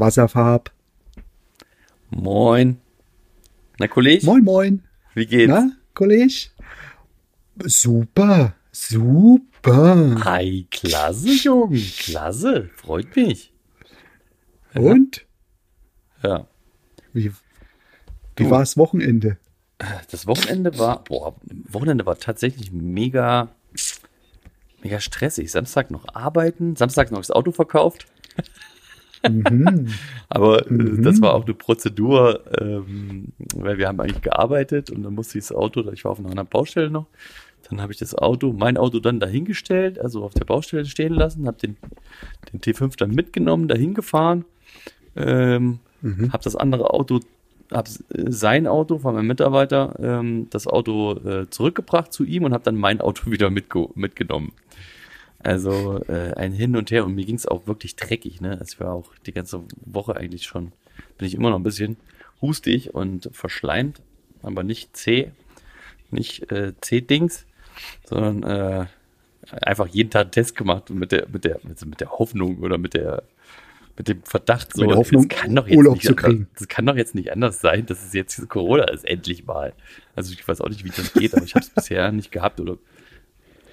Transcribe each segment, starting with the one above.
Wasserfarb. Moin. Na, Kollege? Moin, moin. Wie geht's? Na, Kollege? Super, super. Hi, klasse, Jungen. Klasse. Freut mich. Und? Ja. Wie, wie Du. war das Wochenende? Das Wochenende war, boah, Wochenende war tatsächlich mega, mega stressig. Samstag noch arbeiten, Samstag noch das Auto verkauft. Mhm. Aber äh, das war auch eine Prozedur, ähm, weil wir haben eigentlich gearbeitet und dann musste ich das Auto, ich war auf einer anderen Baustelle noch, dann habe ich das Auto, mein Auto dann dahingestellt, also auf der Baustelle stehen lassen, habe den, den T5 dann mitgenommen, dahin gefahren, ähm, habe das andere Auto, habe sein Auto von meinem Mitarbeiter, ähm, das Auto äh, zurückgebracht zu ihm und habe dann mein Auto wieder mitge mitgenommen. Also äh, ein Hin und Her und mir ging es auch wirklich dreckig, ne? Es war auch die ganze Woche eigentlich schon, bin ich immer noch ein bisschen hustig und verschleimt, aber nicht zäh, nicht äh, zäh-Dings, sondern äh, einfach jeden Tag einen Test gemacht mit der, mit der, mit, mit der Hoffnung oder mit der, mit dem Verdacht so, Hoffnung, es kann doch jetzt Urlaub nicht anders, kriegen. das kann doch jetzt nicht anders sein, dass es jetzt Corona ist, endlich mal. Also ich weiß auch nicht, wie das geht, aber ich habe es bisher nicht gehabt oder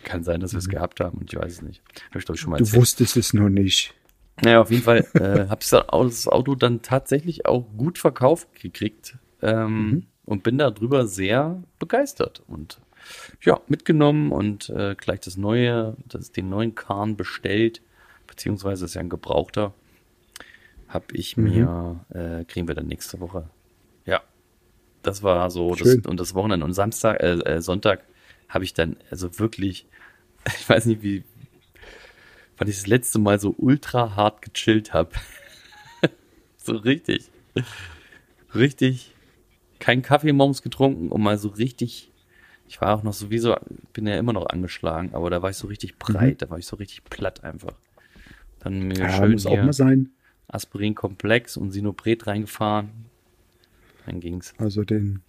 kann sein, dass wir es gehabt haben und ich weiß es nicht. Habe ich glaube ich schon mal Du wusstest es noch nicht. Naja, auf jeden Fall äh, habe ich das Auto dann tatsächlich auch gut verkauft gekriegt ähm, und bin darüber sehr begeistert und ja, mitgenommen und äh, gleich das neue, das, den neuen Kahn bestellt, beziehungsweise ist ja ein Gebrauchter, habe ich mir, äh, kriegen wir dann nächste Woche. Ja, das war so, das, und das Wochenende und Samstag, äh, äh, Sonntag habe ich dann also wirklich, ich weiß nicht wie, wann ich das letzte Mal so ultra hart gechillt habe. so richtig. Richtig. Kein Kaffee morgens getrunken und mal so richtig. Ich war auch noch sowieso, bin ja immer noch angeschlagen, aber da war ich so richtig breit, da war ich so richtig platt einfach. Dann mir Ja, schön muss auch mal sein. Aspirin-Komplex und Sinopret reingefahren. Dann ging's. Also den.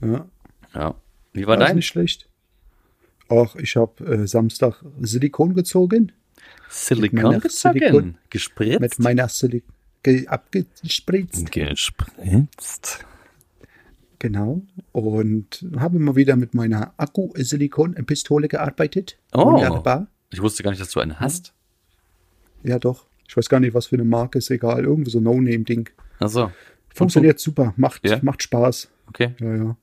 Ja, Ja. Wie war war dein? nicht schlecht. Ach, ich habe äh, Samstag Silikon gezogen. Silikon gezogen. Silikon- Gespritzt. Mit meiner Silikon abgespritzt. Gespritzt. Genau. Und habe mal wieder mit meiner Akku-Silikon-Pistole gearbeitet. Oh. Ich wusste gar nicht, dass du eine hast. Ja, doch. Ich weiß gar nicht, was für eine Marke ist, egal. Irgendwie so No-Name-Ding. Achso. Funktioniert super. Macht, Ja? macht Spaß. Okay. Ja, ja.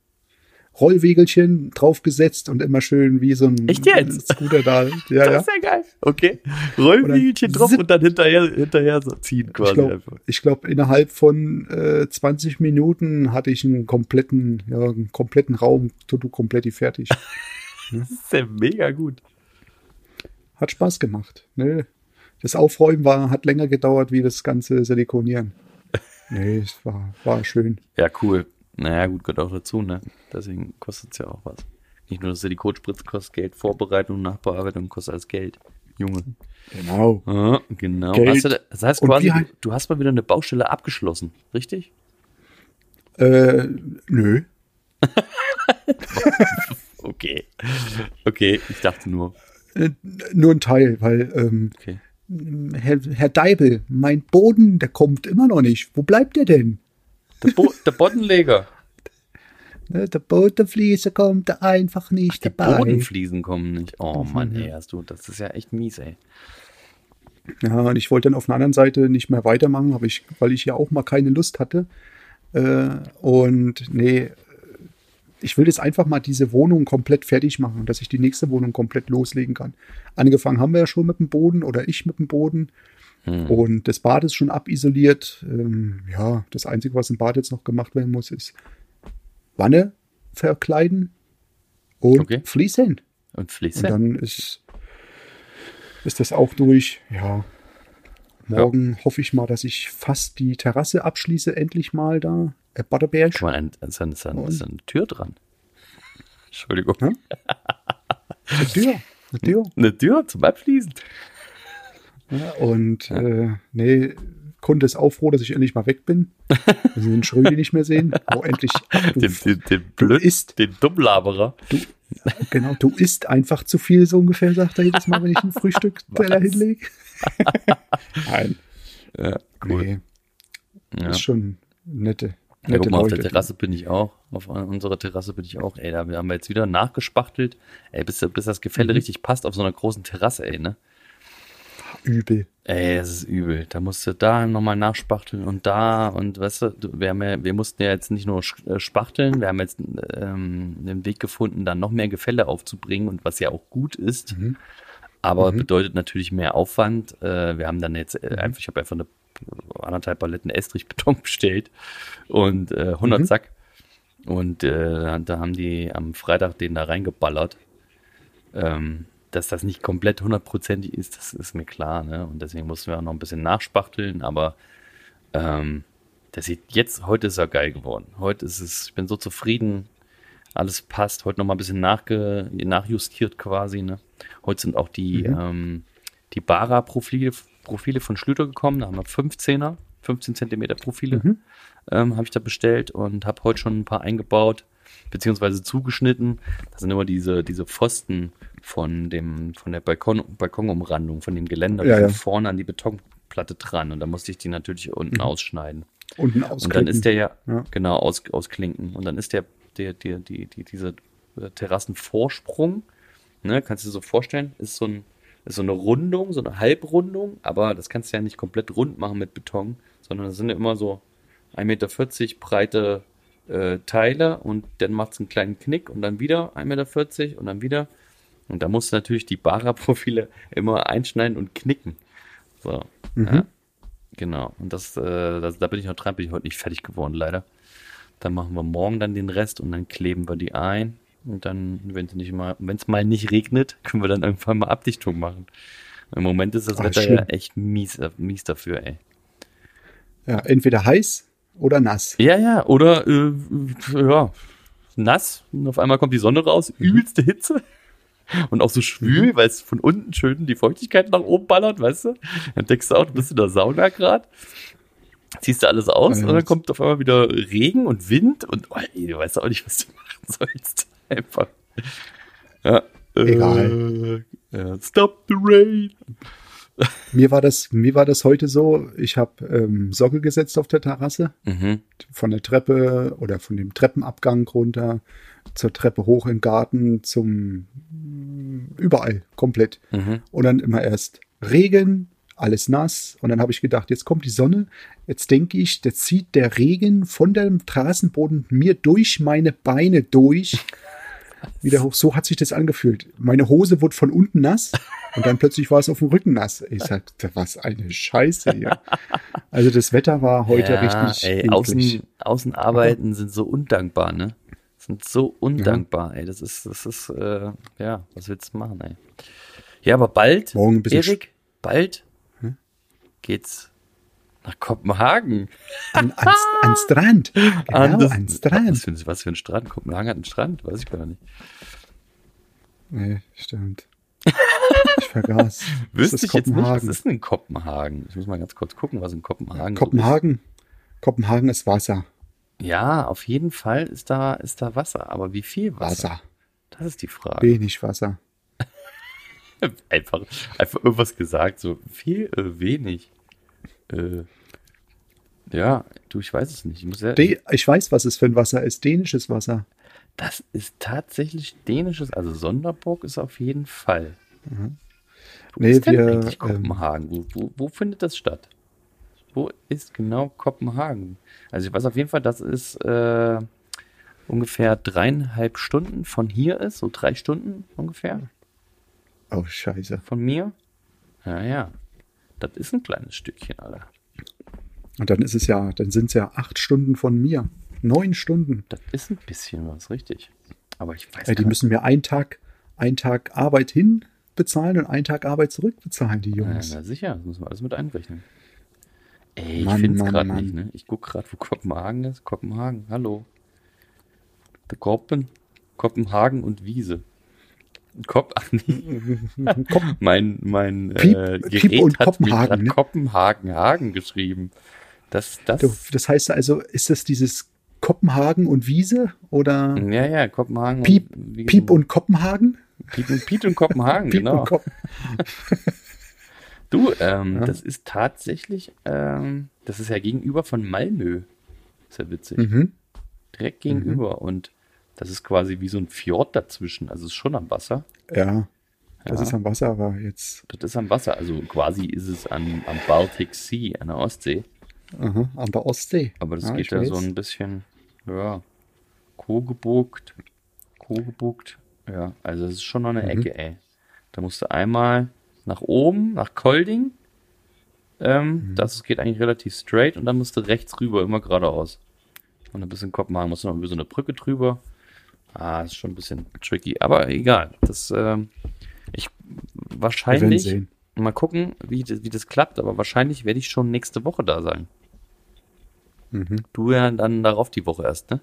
Rollwegelchen draufgesetzt und immer schön wie so ein Echt jetzt? Scooter da. Ja, Das ja. ist ja geil. Okay. Rollwiegelchen Oder drauf und dann hinterher, hinterher so ziehen quasi Ich glaube, glaub, innerhalb von äh, 20 Minuten hatte ich einen kompletten, ja, einen kompletten Raum, Tutu kompletti fertig. Das ist ja mega gut. Hat Spaß gemacht. Ne? Das Aufräumen war, hat länger gedauert wie das ganze Silikonieren. Nee, es war, war schön. Ja, cool. Naja, gut, gehört auch dazu, ne? Deswegen kostet es ja auch was. Nicht nur das Silikonspritz kostet Geld, Vorbereitung, Nachbearbeitung kostet alles Geld. Junge. Genau. Ja, genau. Geld. Du, da- das heißt quasi, halt- du hast mal wieder eine Baustelle abgeschlossen, richtig? Äh, nö. Okay. Okay, ich dachte nur. Äh, nur ein Teil, weil ähm, Okay. Herr, Herr Deibel, mein Boden, der kommt immer noch nicht. Wo bleibt der denn? Der, Bo der Boddenleger. Ne, der Bodenfliese kommt einfach nicht Die dabei. Bodenfliesen kommen nicht. Oh Mann, ey, hast du, das ist ja echt mies, ey. Ja, und ich wollte dann auf einer anderen Seite nicht mehr weitermachen, ich, weil ich ja auch mal keine Lust hatte. Äh, und nee, ich will jetzt einfach mal diese Wohnung komplett fertig machen, dass ich die nächste Wohnung komplett loslegen kann. Angefangen haben wir ja schon mit dem Boden oder ich mit dem Boden. Und das Bad ist schon abisoliert. Ähm, ja, das Einzige, was im Bad jetzt noch gemacht werden muss, ist Wanne verkleiden und Okay. fließen. Und Fließe? Und dann ist, ist das auch durch. Ja, morgen hoffe ich mal, dass ich fast die Terrasse abschließe, endlich mal da. Äh, Butterberg. Guck mal, ein, ist, ein, ist, ein, ist eine Tür dran. Entschuldigung. Hm? Eine Tür. Eine Tür. Eine Tür zum Abschließen. Ja, und äh, nee, Kunde ist auch froh, dass ich endlich mal weg bin. Dass wir den Schrödi nicht mehr sehen. Oh, endlich. Du, Den, den, den Blöd, isst, den Dummlaberer. du, genau, du isst einfach zu viel, so ungefähr, sagt er jedes Mal, wenn ich ein Frühstücksteller hinlege. Nein, Ja, cool. nee, Ja. ist schon nette, Ja, nette guck mal, auf Leute. der Terrasse bin ich auch. Auf unserer Terrasse bin ich auch. Ey, da haben wir jetzt wieder nachgespachtelt. Ey, bis, bis das Gefälle Mhm. richtig passt auf so einer großen Terrasse, ey, ne? Übel. Ey, das ist übel. Da musst du da nochmal nachspachteln und da und weißt du, wir, haben ja, wir mussten ja jetzt nicht nur äh, spachteln, wir haben jetzt ähm, den Weg gefunden, dann noch mehr Gefälle aufzubringen und was ja auch gut ist, Mhm. aber bedeutet natürlich mehr Aufwand. Äh, wir haben dann jetzt äh, einfach, ich habe einfach eine anderthalb Paletten Estrichbeton bestellt und äh, 100 Mhm. Sack und äh, da haben die am Freitag den da reingeballert. Ähm, dass das nicht komplett hundertprozentig ist, das ist mir klar, ne? Und deswegen mussten wir auch noch ein bisschen nachspachteln, aber ähm, das sieht jetzt, heute ist er geil geworden. Heute ist es, ich bin so zufrieden, alles passt. Heute noch mal ein bisschen nachge, nachjustiert quasi, ne? Heute sind auch die, Mhm. ähm, die Bara-Profile Profile von Schlüter gekommen, da haben wir 15er, 15 Zentimeter Profile Mhm. ähm, habe ich da bestellt und habe heute schon ein paar eingebaut, beziehungsweise zugeschnitten. Das sind immer diese, diese Pfosten von dem, von der Balkon, Balkonumrandung, von dem Geländer, die Ja, sind ja. vorne an die Betonplatte dran und da musste ich die natürlich unten Mhm. ausschneiden. Unten Und dann ist der ja, Ja. genau, aus, ausklinken. Und dann ist der, der, der, die, die, diese äh, Terrassenvorsprung, ne, kannst du dir so vorstellen, ist so ein, ist so eine Rundung, so eine Halbrundung, aber das kannst du ja nicht komplett rund machen mit Beton, sondern das sind ja immer so 1,40 Meter breite äh, Teile und dann macht es einen kleinen Knick und dann wieder 1,40 Meter und dann wieder. Und da musst du natürlich die Bara-Profile immer einschneiden und knicken. So. Mhm. Ja. Genau. Und das, äh, das, da bin ich noch dran, bin ich heute nicht fertig geworden, leider. Dann machen wir morgen dann den Rest und dann kleben wir die ein. Und dann, wenn es nicht mal, wenn es mal nicht regnet, können wir dann irgendwann mal Abdichtung machen. Im Moment ist das Ah, Wetter schlimm. ja echt mies, äh, mies dafür, ey. Ja, entweder heiß oder nass. Ja, ja, oder äh, ja, nass und auf einmal kommt die Sonne raus, übelste Hitze und auch so schwül, weil es von unten schön die Feuchtigkeit nach oben ballert, weißt du? Dann denkst du auch, du bist in der Sauna gerade, ziehst du alles aus Ja, und dann kommt auf einmal wieder Regen und Wind und oh, ey, du weißt auch nicht, was du machen sollst. Einfach. Ja. Egal. Äh, ja, stop the rain. Mir war das, mir war das heute so, ich habe ähm, Sockel gesetzt auf der Terrasse, Mhm. von der Treppe oder von dem Treppenabgang runter zur Treppe hoch im Garten zum überall komplett. Mhm. Und dann immer erst Regen, alles nass. Und dann habe ich gedacht, jetzt kommt die Sonne. Jetzt denke ich, jetzt zieht der Regen von dem Terrassenboden mir durch meine Beine durch. Wieder hoch. So hat sich das angefühlt. Meine Hose wurde von unten nass und dann plötzlich war es auf dem Rücken nass. Ich sagte, was eine Scheiße hier. Also das Wetter war heute ja, richtig. Ey, außen, Außenarbeiten sind so undankbar, ne? Sind so undankbar, ey. Das ist, das ist, äh, ja, was willst du machen, ey? Ja, aber bald, Morgen ein bisschen Erik, bald geht's nach Kopenhagen. An, ans, ans Strand. Genau, An das- ans Strand. Was für, was für ein Strand? Kopenhagen hat einen Strand? Weiß ich gar nicht. Nee, stimmt. Ich vergaß. Wüsste ist ich jetzt nicht, was Kopenhagen. ist denn in Kopenhagen? Ich muss mal ganz kurz gucken, was in Kopenhagen so Kopenhagen. Kopenhagen ist Wasser. ist. Ja, auf jeden Fall ist da, ist da Wasser. Aber wie viel Wasser? Wasser. Das ist die Frage. Wenig Wasser. Einfach, einfach irgendwas gesagt, so viel, äh, wenig. Äh, ja, du, ich weiß es nicht. Ich ja, ich weiß, was es für ein Wasser ist. Dänisches Wasser. das ist tatsächlich dänisches, also Sonderburg ist auf jeden Fall. Wo Mhm. Nee, ist denn wir, eigentlich ähm, Kopenhagen? wo, wo, wo findet das statt? Wo ist genau Kopenhagen? Also ich weiß auf jeden Fall, dass es äh, ungefähr dreieinhalb Stunden von hier ist, so drei Stunden ungefähr Oh, scheiße. von mir. Ja, ja. Das ist ein kleines Stückchen, Alter. Und dann ist es ja, dann sind es ja acht Stunden von mir. Neun Stunden. Das ist ein bisschen was, richtig. Aber ich weiß Äh, die müssen mir einen Tag, einen Tag Arbeit hin bezahlen und einen Tag Arbeit zurückbezahlen, die nicht. Ja, Jungs. na sicher, das müssen wir alles mit einrechnen. Ey, ich finde es gerade nicht, ne? Ich gucke gerade, wo Kopenhagen ist. Kopenhagen, hallo. Der Kopen, Kopenhagen und Wiese. Kop. Komm, Mein, mein Piep- äh, Piep Gerät und hat Kopenhagen, ne? Kopenhagen, Hagen geschrieben. Das, das, das heißt also, ist das dieses Kopenhagen und Wiese oder ja, ja, Kopenhagen. Piep, und Wiesen. Piep und Kopenhagen? Piep und, Piep und Kopenhagen, Piep genau. und Kop Du, ähm, Ja. das ist tatsächlich, ähm, das ist ja gegenüber von Malmö. Ist ja witzig. mhm. Direkt gegenüber. Und das ist quasi wie so ein Fjord dazwischen. Also es ist schon am Wasser. Ja, das Ja. ist am Wasser, aber jetzt Das ist am Wasser. Also quasi ist es an, am Baltic Sea, an der Ostsee. aha, an der Ostsee. Aber das Ja, geht ich ja so ein bisschen, ja, kogebugt, kogebugt. Ja, also es ist schon noch eine Mhm. Ecke, ey. Da musst du einmal nach oben, nach Kolding. Ähm, Mhm. Das geht eigentlich relativ straight und dann musst du rechts rüber, immer geradeaus. Und ein bisschen Kopenhagen musst du noch über so eine Brücke drüber. Ah, ist schon ein bisschen tricky, aber egal. Das, ähm, ich wahrscheinlich, mal gucken, wie, das- wie das klappt, aber wahrscheinlich werde ich schon nächste Woche da sein. Mhm. Du ja dann darauf die Woche erst, ne?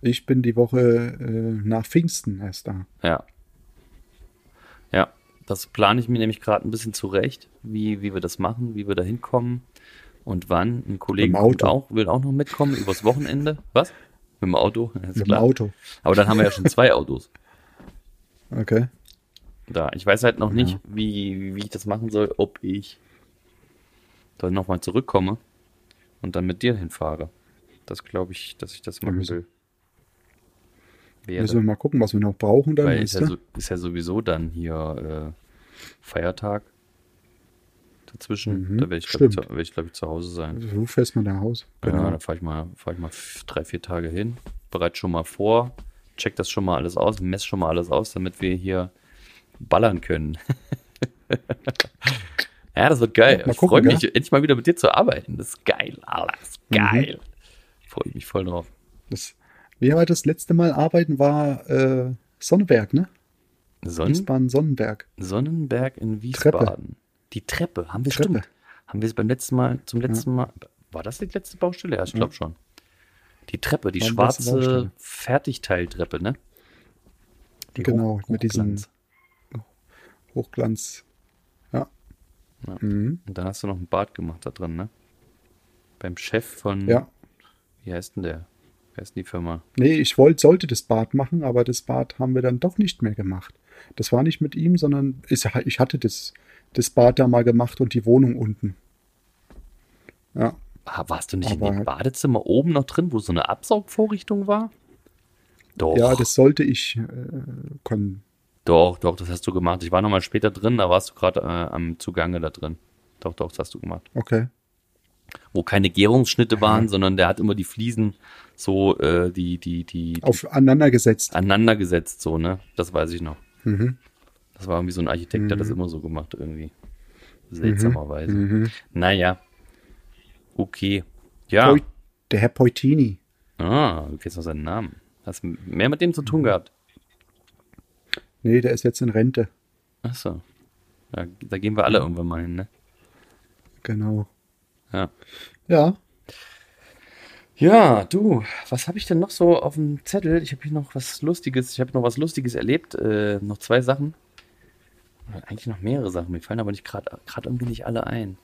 Ich bin die Woche äh, nach Pfingsten erst da. Ja. Ja, das plane ich mir nämlich gerade ein bisschen zurecht, wie, wie wir das machen, wie wir da hinkommen und wann. Ein Kollege auch, will auch noch mitkommen übers Wochenende. Was? Mit dem Auto? Ja, Mit klar. dem Auto. Aber dann haben wir ja schon zwei Autos Okay. da. Ich weiß halt noch nicht, wie, wie ich das machen soll, ob ich dann nochmal zurückkomme und dann mit dir hinfahre. Das glaube ich, dass ich das machen müssen- will. Müssen wir mal gucken, was wir noch brauchen dann. Weil ist ja, so, ist ja sowieso dann hier äh, Feiertag dazwischen. Mhm, da werde ich, glaube ich, zu- werd ich, glaub ich, zu Hause sein. So fährst man nach Hause. Ja, Genau. dann fahre ich mal, fahr ich mal drei, vier Tage hin, bereite schon mal vor, check das schon mal alles aus, mess schon mal alles aus, damit wir hier ballern können. ja, das wird geil. Ja, mal ich freue mich, endlich mal wieder mit dir zu arbeiten. Das ist geil, Alter. Das ist Mhm. geil. Freue ich mich voll drauf. Das, wie war das letzte Mal arbeiten war äh, Sonnenberg, ne? Sonnen, Wiesbaden Sonnenberg. Sonnenberg in Wiesbaden. Die Treppe, haben wir Treppe. stimmt. Haben wir es beim letzten Mal, zum letzten Mal, war das die letzte Baustelle? Ja, ich glaube schon. Die Treppe, die War schwarze. Fertigteiltreppe, ne? Die Genau, Hoch- mit Hochglanz. Hochglanz. Ja. Ja. Mhm. Und dann hast du noch ein Bad gemacht da drin, ne? Beim Chef von, ja. wie heißt denn der? Wie heißt denn die Firma? Nee, ich wollte, sollte das Bad machen, aber das Bad haben wir dann doch nicht mehr gemacht. Das war nicht mit ihm, sondern ich, ich hatte das, das Bad da mal gemacht und die Wohnung unten. Ja, Ah, warst du nicht in Aber- dem Badezimmer oben noch drin, wo so eine Absaugvorrichtung war? Doch. ja das sollte ich äh, kon Doch, doch, das hast du gemacht. Ich war noch mal später drin, da warst du gerade äh, am Zugange da drin. Doch, doch, das hast du gemacht. Okay. Wo keine Gärungsschnitte waren, sondern der hat immer die Fliesen so, äh, die, die, die, die Aufeinander gesetzt. aneinander gesetzt, so, ne? Das weiß ich noch. Mhm. Das war irgendwie so ein Architekt, der hat das immer so gemacht, irgendwie. Seltsamerweise. Naja. Okay. Ja. Der Herr Poitini. Ah, du kennst noch seinen Namen. Hast mehr mit dem zu tun gehabt. Nee, der ist jetzt in Rente. Achso. Ja, da gehen wir alle irgendwann mal hin, ne? Genau. Ja. Ja, Ja, du, was habe ich denn noch so auf dem Zettel? Ich habe hier noch was Lustiges, ich habe noch was Lustiges erlebt, äh, noch zwei Sachen. Eigentlich noch mehrere Sachen, mir fallen aber nicht gerade gerade irgendwie nicht alle ein.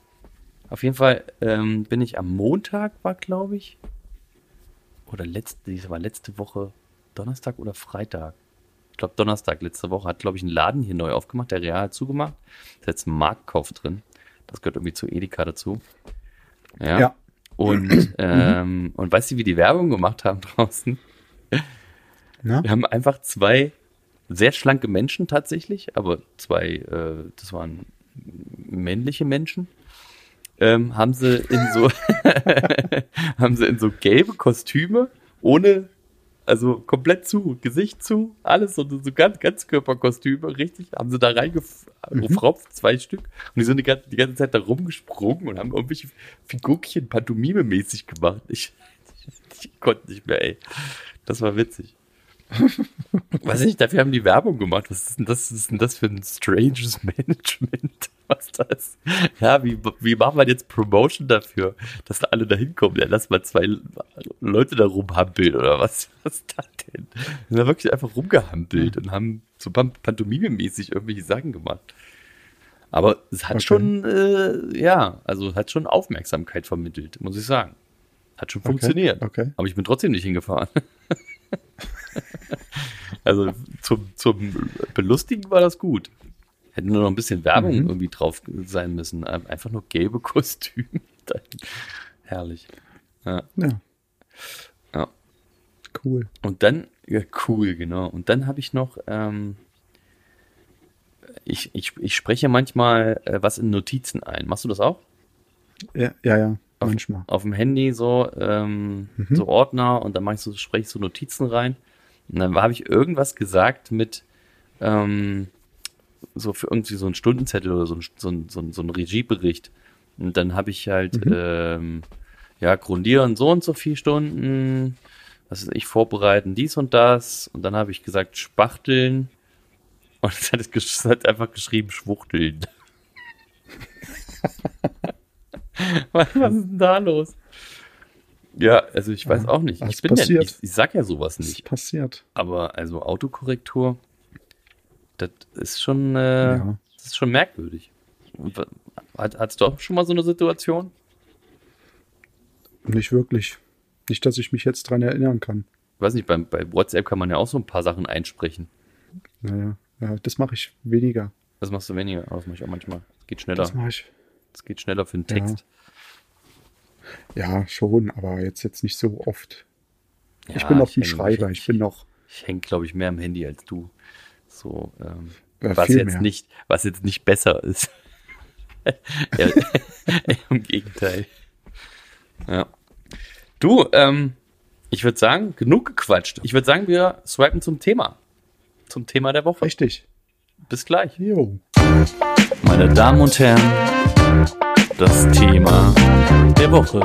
Auf jeden Fall ähm, bin ich am Montag, war glaube ich, oder letzte, das war letzte Woche, Donnerstag oder Freitag. Ich glaube Donnerstag letzte Woche hat glaube ich ein Laden hier neu aufgemacht, der Real hat zugemacht. Da ist jetzt ein Marktkauf drin. Das gehört irgendwie zu Edeka dazu. Ja. Ja. Und, ähm, und weißt du, wie die Werbung gemacht haben draußen? Na? Wir haben einfach zwei sehr schlanke Menschen tatsächlich, aber zwei, äh, das waren männliche Menschen, ähm, haben sie in so, haben sie in so gelbe Kostüme ohne, also komplett zu, Gesicht zu, alles so, so ganz, Ganzkörperkostüme, richtig, haben sie da reingefropft, zwei Stück, und die sind die ganze, die ganze Zeit da rumgesprungen und haben irgendwelche Figurchen Pantomime-mäßig gemacht. Ich, ich konnte nicht mehr, ey. Das war witzig. Weiß nicht, dafür haben die Werbung gemacht. Was ist denn das, ist denn das für ein stranges Management? was das? Ja, wie, wie machen wir jetzt Promotion dafür, dass da alle da hinkommen? Ja, lass mal zwei Leute da rumhampeln oder was? Was ist das denn? Wir sind wirklich einfach rumgehampelt und haben so pantomime-mäßig irgendwelche Sachen gemacht. Aber es hat okay. schon, äh, ja, also hat schon Aufmerksamkeit vermittelt, muss ich sagen. Hat schon okay. funktioniert. Okay. Aber ich bin trotzdem nicht hingefahren. also zum, zum Belustigen war das gut. Hätte nur noch ein bisschen Werbung mhm. irgendwie drauf sein müssen. Einfach nur gelbe Kostüme. Herrlich. Ja. ja. ja. Cool. Und dann, ja, cool, genau. Und dann habe ich noch, ähm, ich, ich, ich spreche manchmal äh, was in Notizen ein. Machst du das auch? Ja, ja, ja. Auf, manchmal. Auf dem Handy so, ähm, mhm. so Ordner und dann mache ich so, spreche ich so Notizen rein. Und dann habe ich irgendwas gesagt mit, ähm, so für irgendwie so einen Stundenzettel oder so ein, so ein, so ein, so ein Regiebericht. Und dann habe ich halt, mhm. ähm, ja, grundieren so und so viele Stunden, was ist ich, vorbereiten dies und das. Und dann habe ich gesagt, spachteln. Und es hat, es hat einfach geschrieben, schwuchteln. was, was ist denn da los? Ja, also ich weiß auch nicht. Ich bin ja, ich, ich sag ja sowas nicht. Das passiert. Aber also Autokorrektur, das ist schon, äh, ja. das ist schon merkwürdig. Hat, hattest du auch schon mal so eine Situation? Nicht wirklich. Nicht, dass ich mich jetzt dran erinnern kann. Ich weiß nicht, bei, bei WhatsApp kann man ja auch so ein paar Sachen einsprechen. Naja, ja, das mache ich weniger. Das machst du weniger, das mache ich auch manchmal. Das geht schneller. Das mache ich. Das geht schneller für den Text. Ja. Ja, schon, aber jetzt, jetzt nicht so oft. Ja, ich bin noch ein Schreiber, ich, ich bin noch. Ich hänge, glaube ich, mehr am Handy als du. So, ähm, ja, was jetzt mehr. nicht, was jetzt nicht besser ist. ja, Im Gegenteil. Ja. Du, ähm, ich würde sagen, genug gequatscht. Ich würde sagen, wir swipen zum Thema. Zum Thema der Woche. Richtig. Bis gleich. Jo. Meine Damen und Herren, das Thema der Woche.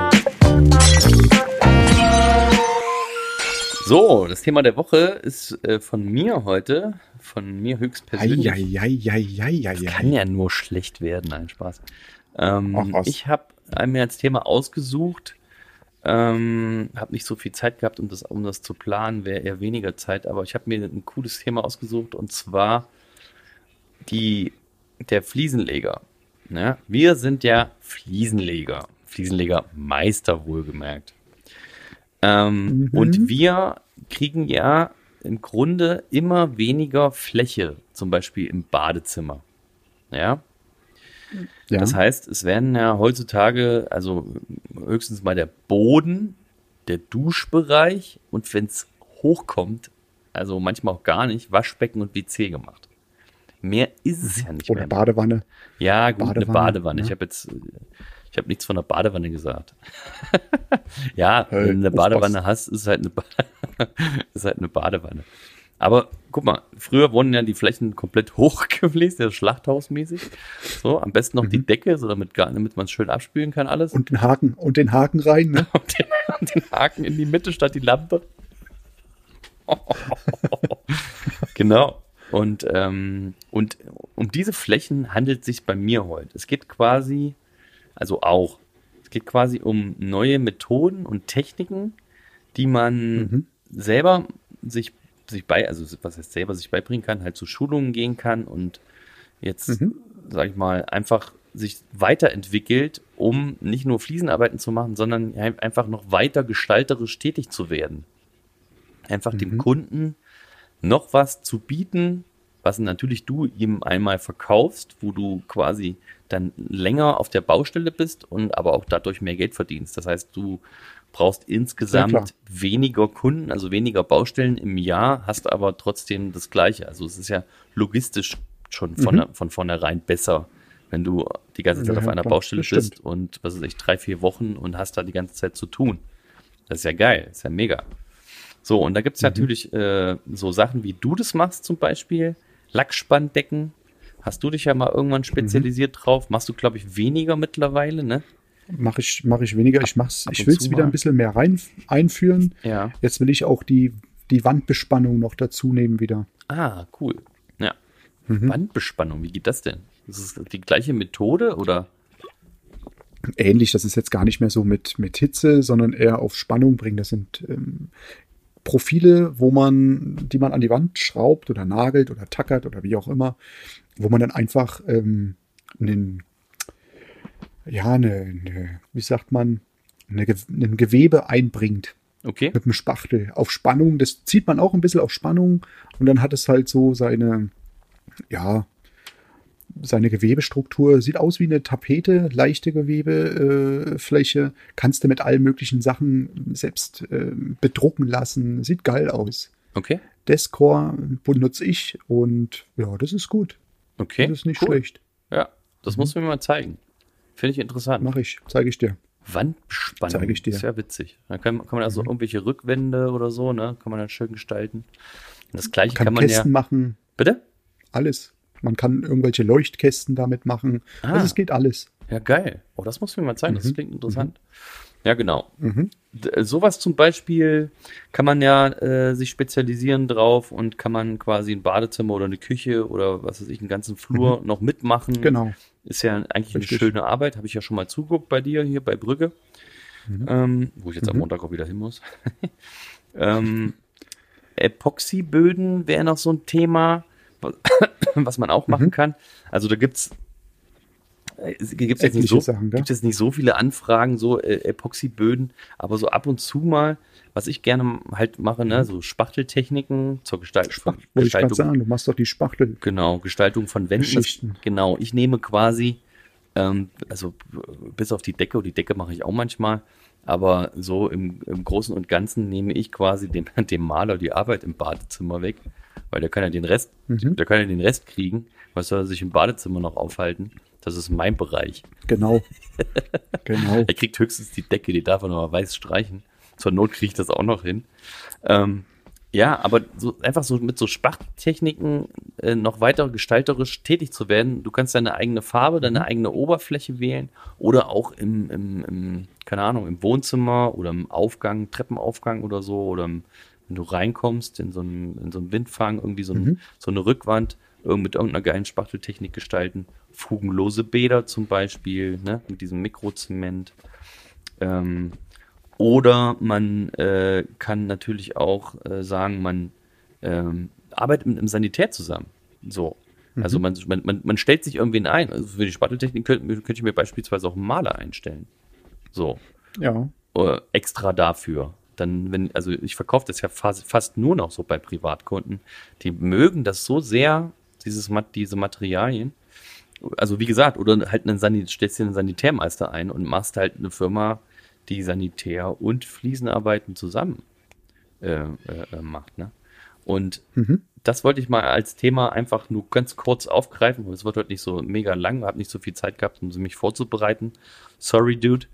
So, das Thema der Woche ist äh, von mir heute, von mir höchstpersönlich. Ei, ei, ei, das kann ja nur schlecht werden, nein, Spaß. Ähm, ich habe mir als Thema ausgesucht, ähm, habe nicht so viel Zeit gehabt, um das, um das zu planen, wäre eher weniger Zeit, aber ich habe mir ein cooles Thema ausgesucht und zwar die, der Fliesenleger. Ja, wir sind ja Fliesenleger, Fliesenlegermeister wohlgemerkt. Ähm, mhm. Und wir kriegen ja im Grunde immer weniger Fläche, zum Beispiel im Badezimmer. Ja. ja. Das heißt, es werden ja heutzutage, also höchstens mal der Boden, der Duschbereich und wenn es hochkommt, also manchmal auch gar nicht, Waschbecken und WC gemacht. Mehr ist es ja nicht Oder mehr. Oder Badewanne. Ja, gut, Badewanne, eine Badewanne. Ja. Ich habe jetzt ich habe nichts von der Badewanne gesagt. ja, hey, wenn du eine Badewanne hast, ist halt eine, ba ist halt eine Badewanne. Aber guck mal, früher wurden ja die Flächen komplett hochgefläst, ja, schlachthausmäßig. So, am besten noch mhm. die Decke, so damit, damit man es schön abspülen kann, alles. Und den Haken, und den Haken rein, ne? und, den, und den Haken in die Mitte statt die Lampe. genau. Und, ähm, und um diese Flächen handelt es sich bei mir heute. Es geht quasi also auch. Es geht quasi um neue Methoden und Techniken, die man mhm. selber sich, sich bei, also was heißt selber sich beibringen kann, halt zu Schulungen gehen kann und jetzt, mhm. sag ich mal, einfach sich weiterentwickelt, um nicht nur Fliesenarbeiten zu machen, sondern einfach noch weiter gestalterisch tätig zu werden. Einfach mhm. dem Kunden noch was zu bieten, was natürlich du ihm einmal verkaufst, wo du quasi dann länger auf der Baustelle bist und aber auch dadurch mehr Geld verdienst. Das heißt, du brauchst insgesamt weniger Kunden, also weniger Baustellen im Jahr, hast aber trotzdem das Gleiche. Also es ist ja logistisch schon von, mhm. von vornherein besser, wenn du die ganze Zeit ja, auf einer klar, Baustelle bist und was weiß ich, drei, vier Wochen und hast da die ganze Zeit zu tun. Das ist ja geil, das ist ja mega. So, und da gibt es mhm. natürlich äh, so Sachen, wie du das machst zum Beispiel, Lackspandecken. Hast du dich ja mal irgendwann mhm. spezialisiert mhm. drauf? Machst du, glaube ich, weniger mittlerweile, ne? Mache ich, mach ich weniger. Ich mach's, ich will es wieder ein bisschen mehr rein einführen. Ja. Jetzt will ich auch die, die Wandbespannung noch dazu nehmen wieder. Ah, cool. Ja. Mhm. Wandbespannung, wie geht das denn? Ist es die gleiche Methode oder? Ähnlich, das ist jetzt gar nicht mehr so mit, mit Hitze, sondern eher auf Spannung bringen. Das sind ähm, Profile, wo man, die man an die Wand schraubt oder nagelt oder tackert oder wie auch immer, wo man dann einfach ähm, einen, ja, eine, eine, wie sagt man, eine, ein Gewebe einbringt. Okay. Mit dem Spachtel auf Spannung. Das zieht man auch ein bisschen auf Spannung und dann hat es halt so seine, ja, seine Gewebestruktur. Sieht aus wie eine Tapete, leichte Gewebefläche. Äh, Kannst du mit allen möglichen Sachen selbst äh, bedrucken lassen. Sieht geil aus. Okay. Descore benutze ich und ja, das ist gut. Okay. Das ist nicht cool. schlecht. Ja, das mhm. musst du mir mal zeigen. Finde ich interessant. Mach ich, zeige ich dir. Wandspannung. Zeige ich dir. Sehr witzig. Da kann, kann man also mhm. irgendwelche Rückwände oder so, ne? Kann man dann schön gestalten. Und das gleiche kann, kann man Kästen ja. machen. Bitte? Alles. Man kann irgendwelche Leuchtkästen damit machen. Ah. Also es geht alles. Ja, geil. Oh, das muss mir mal zeigen. Das Mhm. klingt interessant. Ja, genau. Mhm. Äh, Sowas zum Beispiel kann man ja äh, sich spezialisieren drauf und kann man quasi ein Badezimmer oder eine Küche oder was weiß ich, einen ganzen Flur noch mitmachen. Genau. Ist ja eigentlich Richtig. eine schöne Arbeit. Habe ich ja schon mal zuguckt bei dir hier bei Brügge, ähm, wo ich jetzt am Mhm. Montag auch wieder hin muss. ähm, Epoxyböden wäre noch so ein Thema, was, man auch machen Mhm. kann. Also da gibt's äh, es gibt's jetzt nicht so Sachen, gibt jetzt nicht so viele Anfragen so äh, Epoxyböden, aber so ab und zu mal, was ich gerne halt mache, ne, so Spachteltechniken zur Gestalt Spach, wollte ich Gestaltung sagen, du machst doch die Spachtel. Genau, Gestaltung von Wänden. Das, genau, ich nehme quasi, ähm, also bis auf die Decke, und die Decke mache ich auch manchmal, aber so im, im Großen und Ganzen nehme ich quasi dem, dem Maler die Arbeit im Badezimmer weg, weil der kann ja den Rest, Mhm. der kann ja den Rest kriegen. Was soll er sich im Badezimmer noch aufhalten? Das ist mein Bereich. Genau. genau. Er kriegt höchstens die Decke, die darf er noch mal weiß streichen. Zur Not kriege ich das auch noch hin. Ähm, ja, aber so einfach so mit so Spachttechniken äh, noch weiter gestalterisch tätig zu werden. Du kannst deine eigene Farbe, deine eigene Oberfläche wählen oder auch im, im, im keine Ahnung, im Wohnzimmer oder im Aufgang, Treppenaufgang oder so oder im, wenn du reinkommst in so einen, in so einen Windfang, irgendwie so, ein, so eine Rückwand mit irgendeiner geilen Spachteltechnik gestalten. Fugenlose Bäder zum Beispiel, ne, mit diesem Mikrozement. Ähm, oder man äh, kann natürlich auch äh, sagen, man ähm, arbeitet mit einem Sanitär zusammen. So. Also man, man, man, man stellt sich irgendwen ein. Also für die Spachteltechnik könnte, könnte ich mir beispielsweise auch einen Maler einstellen. So. Ja. Äh, extra dafür. Dann, wenn, also ich verkaufe das ja fast, fast nur noch so bei Privatkunden. Die mögen das so sehr, dieses, diese Materialien. Also wie gesagt, oder halt einen Sanit stellst dir einen Sanitärmeister ein und machst halt eine Firma, die Sanitär und Fliesenarbeiten zusammen äh, äh, macht. Ne? Und Mhm. das wollte ich mal als Thema einfach nur ganz kurz aufgreifen. Es wird heute nicht so mega lang, habe nicht so viel Zeit gehabt, um sie mich vorzubereiten. Sorry, Dude.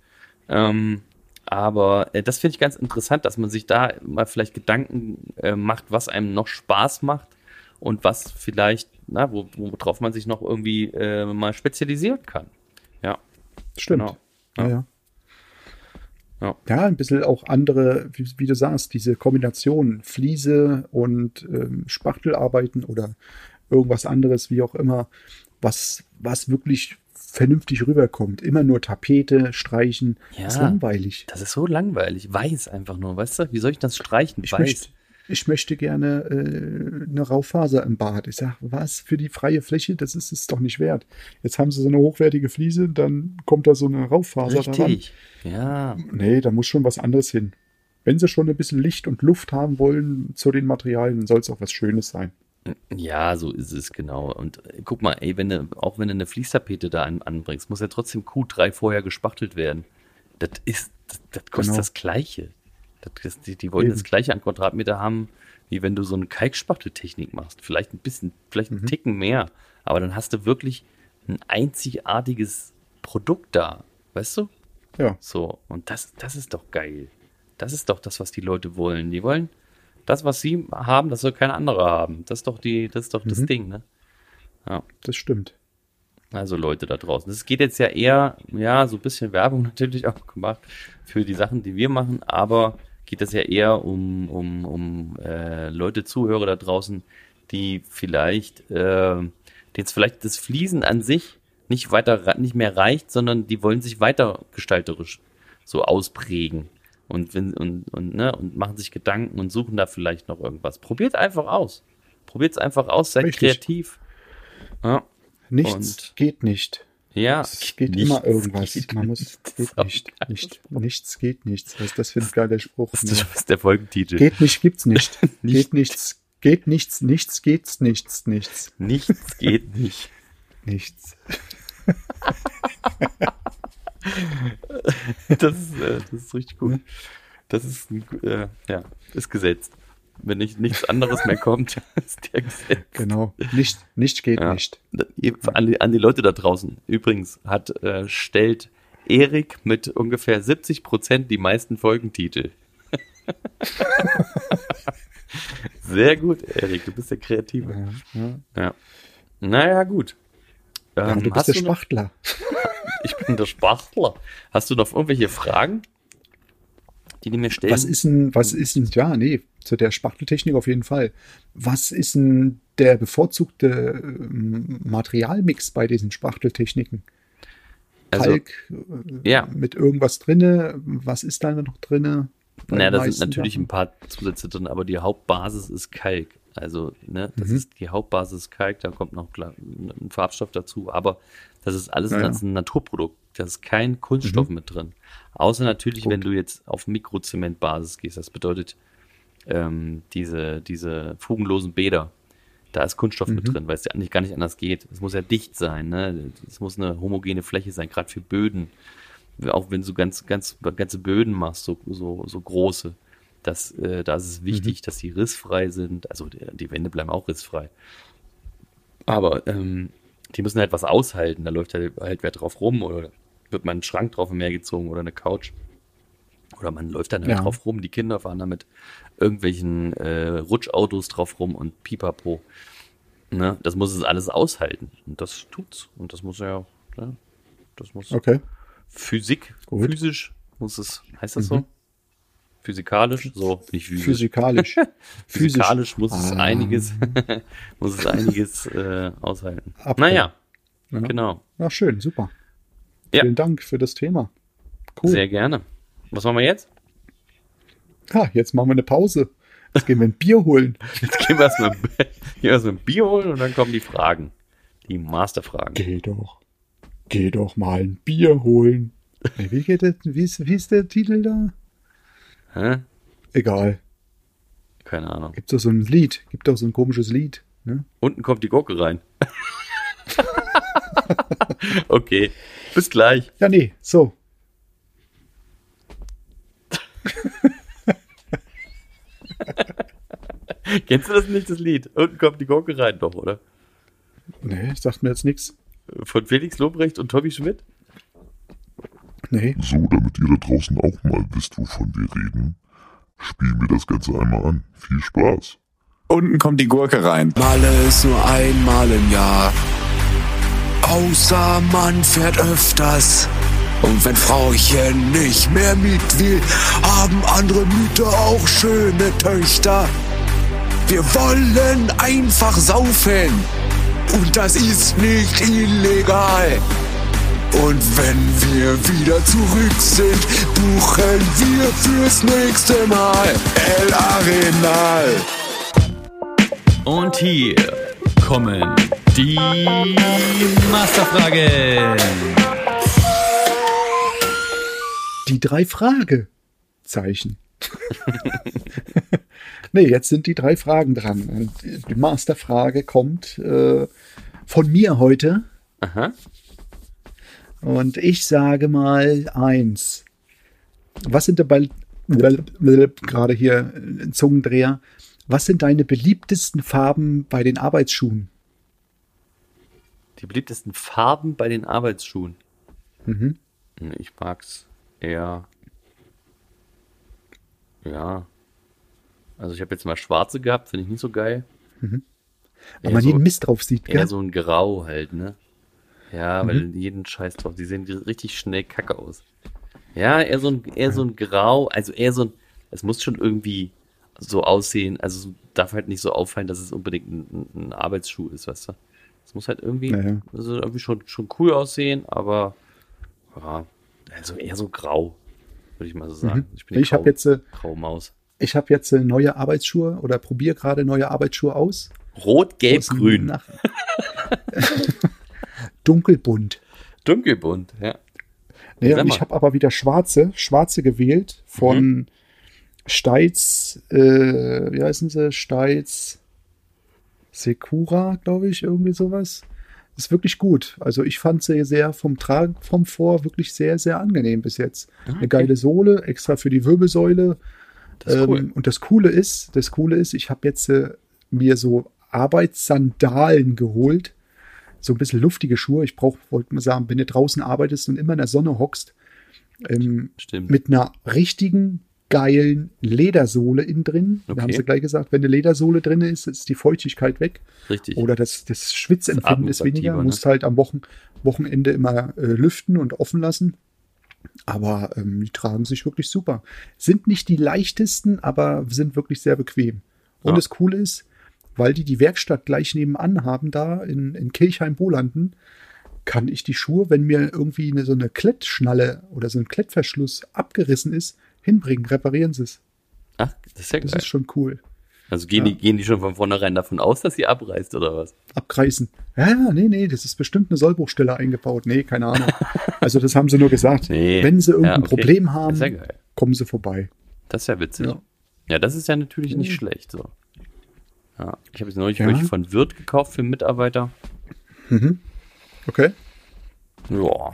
Ähm, aber äh, das finde ich ganz interessant, dass man sich da mal vielleicht Gedanken äh, macht, was einem noch Spaß macht und was vielleicht, na, wo, worauf man sich noch irgendwie äh, mal spezialisieren kann. Ja, Stimmt. Genau. Ja. Ja. Ja. Ja. ein bisschen auch andere, wie, wie du sagst, diese Kombination Fliese und ähm, Spachtelarbeiten oder irgendwas anderes, wie auch immer, was, was wirklich vernünftig rüberkommt. Immer nur Tapete, streichen, Ja. ist langweilig. das ist so langweilig. Weiß einfach nur, weißt du? Wie soll ich das streichen? Ich Weiß. möchte, ich möchte gerne äh, eine Raufaser im Bad. Ich sage, was für die freie Fläche, das ist es doch nicht wert. Jetzt haben sie so eine hochwertige Fliese, dann kommt da so eine Raufaser daran. Richtig. Ja. Nee, da muss schon was anderes hin. Wenn sie schon ein bisschen Licht und Luft haben wollen zu den Materialien, soll es auch was Schönes sein. Ja, so ist es genau. Und äh, guck mal, ey, wenn du, auch wenn du eine Fließtapete da an, anbringst, muss ja trotzdem Q3 vorher gespachtelt werden. Das ist, das, das kostet Genau. das Gleiche. Das, das, die, die wollen Eben. das Gleiche an Quadratmeter haben, wie wenn du so eine Kalkspachteltechnik machst. Vielleicht ein bisschen, vielleicht Mhm. einen Ticken mehr. Aber dann hast du wirklich ein einzigartiges Produkt da. Weißt du? Ja, So, und das, das ist doch geil. Das ist doch das, was die Leute wollen. Die wollen das, was sie haben, das soll kein anderer haben. Das ist doch die, das ist doch das Mhm. Ding, ne? das stimmt. Also Leute da draußen. Es geht jetzt ja eher, ja, so ein bisschen Werbung natürlich auch gemacht für die Sachen, die wir machen, aber geht es ja eher um, um, um äh, Leute, Zuhörer da draußen, die vielleicht äh, jetzt vielleicht das Fließen an sich nicht weiter, nicht mehr reicht, sondern die wollen sich weiter gestalterisch so ausprägen und, und, und, ne, und machen sich Gedanken und suchen da vielleicht noch irgendwas. Probiert einfach aus. Probiert es einfach aus, seid Richtig. kreativ. Ja. Nichts und, geht nicht. Ja, es geht immer irgendwas. Man muss, geht nicht, nicht, nichts geht nichts. Was ist das für ein geiler Spruch? Das ist, das der Folgentitel. Geht nicht, gibt's nicht. nicht. Geht nichts, geht nichts, nichts geht's, nichts, nichts. Nichts geht nicht. nichts. das, ist, äh, das ist richtig gut. Das ist, äh, ja, ist gesetzt. Wenn nicht, nichts anderes mehr kommt, ist der gesetzt. Genau. Nicht, nicht geht ja. nicht. An die, an die Leute da draußen. Übrigens hat, äh, stellt Erik mit ungefähr 70 Prozent die meisten Folgentitel. Sehr gut, Erik. Du bist der Kreative. Ja. ja. ja. Naja, gut. Ähm, ja, du bist der Spachtler. Noch, ich bin der Spachtler. Hast du noch irgendwelche Fragen, die die mir stellen? Was ist denn, was ist denn, ja, nee, zu der Spachteltechnik auf jeden Fall. Was ist denn der bevorzugte ähm, Materialmix bei diesen Spachteltechniken? Also, Kalk äh, ja. mit irgendwas drinne? Was ist da noch drinne? Naja, da sind natürlich ein paar Zusätze drin, aber die Hauptbasis ist Kalk. Also, ne, das mhm. ist die Hauptbasis Kalk, da kommt noch ein Farbstoff dazu, aber das ist alles ja, als ein Naturprodukt. Da ist kein Kunststoff mhm. mit drin. Außer natürlich, Gut. wenn du jetzt auf Mikrozementbasis gehst. Das bedeutet, ähm, diese, diese fugenlosen Bäder, da ist Kunststoff mhm. mit drin, weil es ja nicht, gar nicht anders geht. Es muss ja dicht sein, ne? Es muss eine homogene Fläche sein, gerade für Böden. Auch wenn du ganz, ganz, ganze Böden machst, so, so, so große. Das, äh, da ist es wichtig, mhm. dass die rissfrei sind. Also die, die Wände bleiben auch rissfrei. Aber ähm, die müssen halt was aushalten. Da läuft halt, halt wer drauf rum oder wird mal ein Schrank drauf im Meer gezogen oder eine Couch. Oder man läuft dann halt ja. drauf rum. Die Kinder fahren da mit irgendwelchen äh, Rutschautos drauf rum und pipapo. Ne? Das muss es alles aushalten. Und das tut's. Und das muss ja, ja das muss. Okay. Physik, Gut. physisch muss es, heißt das mhm. so? Physikalisch, so nicht physisch. Physikalisch. Physikalisch muss es ah. einiges, muss es einiges äh, aushalten. Abkommen. Naja, ja. genau. Ja, schön, super. Ja. Vielen Dank für das Thema. Cool. Sehr gerne. Was machen wir jetzt? Ja, jetzt machen wir eine Pause. Jetzt gehen wir ein Bier holen. Jetzt gehen wir erstmal erst ein Bier holen und dann kommen die Fragen. Die Masterfragen. Geh doch. Geh doch mal ein Bier holen. Wie, geht das, wie, ist, wie ist der Titel da? Hä? Egal. Keine Ahnung. Gibt doch so ein Lied. Gibt doch so ein komisches Lied. Ne? Unten kommt die Gurke rein. okay. Bis gleich. Ja, nee. So. Kennst du das nicht, das Lied? Unten kommt die Gurke rein, doch, oder? Nee, sagt mir jetzt nichts. Von Felix Lobrecht und Tommy Schmidt? Nee. So, damit ihr da draußen auch mal wisst, wovon wir reden, spielen wir das Ganze einmal an. Viel Spaß. Unten kommt die Gurke rein. Malle ist nur einmal im Jahr. Außer man fährt öfters. Und wenn Frauchen nicht mehr mit will, haben andere Mütter auch schöne Töchter. Wir wollen einfach saufen. Und das ist nicht illegal. Und wenn wir wieder zurück sind, buchen wir fürs nächste Mal El Arenal. Und hier kommen die Masterfragen. Die drei Fragezeichen. nee, jetzt sind die drei Fragen dran. Und die Masterfrage kommt äh, von mir heute. Aha. Und ich sage mal eins. Was sind dabei, gerade hier ein Zungendreher, was sind deine beliebtesten Farben bei den Arbeitsschuhen? Die beliebtesten Farben bei den Arbeitsschuhen? Mhm. Ich mag's eher. Ja. Also ich habe jetzt mal schwarze gehabt, finde ich nicht so geil. Mhm. Weil man so, jeden Mist drauf sieht, gell? Eher so ein Grau halt, ne? Ja, weil mhm. jeden Scheiß drauf. Die sehen richtig schnell kacke aus. Ja, eher so ein, eher so ein Grau, also eher so ein, es muss schon irgendwie so aussehen, also darf halt nicht so auffallen, dass es unbedingt ein, ein Arbeitsschuh ist, weißt du? Es muss halt irgendwie, Naja. also irgendwie schon, schon cool aussehen, aber ja, also eher so grau, würde ich mal so sagen. Mhm. bin die Ich habe jetzt, äh, graue Maus. ich habe jetzt äh, neue Arbeitsschuhe oder probiere gerade neue Arbeitsschuhe aus. Rot, gelb, grün. Dunkelbunt. Dunkelbunt, ja. Nee, und ich habe aber wieder schwarze, schwarze gewählt von Mhm. Steiz, äh, wie heißen sie? Steiz Sekura, glaube ich, irgendwie sowas. Ist wirklich gut. Also ich fand sie sehr vom Tragekomfort wirklich sehr, sehr angenehm bis jetzt. Ah, okay. Eine geile Sohle, extra für die Wirbelsäule. Das ist cool. Ähm, und das Coole ist, das Coole ist, ich habe jetzt äh, mir so Arbeitssandalen geholt. So ein bisschen luftige Schuhe. Ich brauche, wollte mal sagen, wenn du draußen arbeitest und immer in der Sonne hockst, ähm, Stimmt. mit einer richtigen geilen Ledersohle innen drin. Da Okay. haben sie gleich gesagt, wenn eine Ledersohle drin ist, ist die Feuchtigkeit weg. Richtig. Oder das, das Schwitzempfinden Das ist weniger. ne? Musst halt am Wochen, Wochenende immer äh, lüften und offen lassen. Aber ähm, die tragen sich wirklich super. Sind nicht die leichtesten, aber sind wirklich sehr bequem. Und Ja. das Coole ist, weil die die Werkstatt gleich nebenan haben, da in, in Kirchheim-Bolanden, kann ich die Schuhe, wenn mir irgendwie eine, so eine Klettschnalle oder so ein Klettverschluss abgerissen ist, hinbringen, reparieren sie es. Ach, das ist ja Das geil. ist schon cool. Also gehen, ja. die, gehen die schon von vornherein davon aus, dass sie abreißt oder was? abkreisen. Ja, nee, nee, das ist bestimmt eine Sollbruchstelle eingebaut. Nee, keine Ahnung. Also das haben sie nur gesagt. Nee. Wenn sie irgendein Ja, okay. Problem haben, ja kommen sie vorbei. Das ist ja witzig. Ja, das ist ja natürlich nicht schlecht. So. Ja, ich habe jetzt neulich Ja. welche von Wirt gekauft für Mitarbeiter. Mhm. Okay. Ja,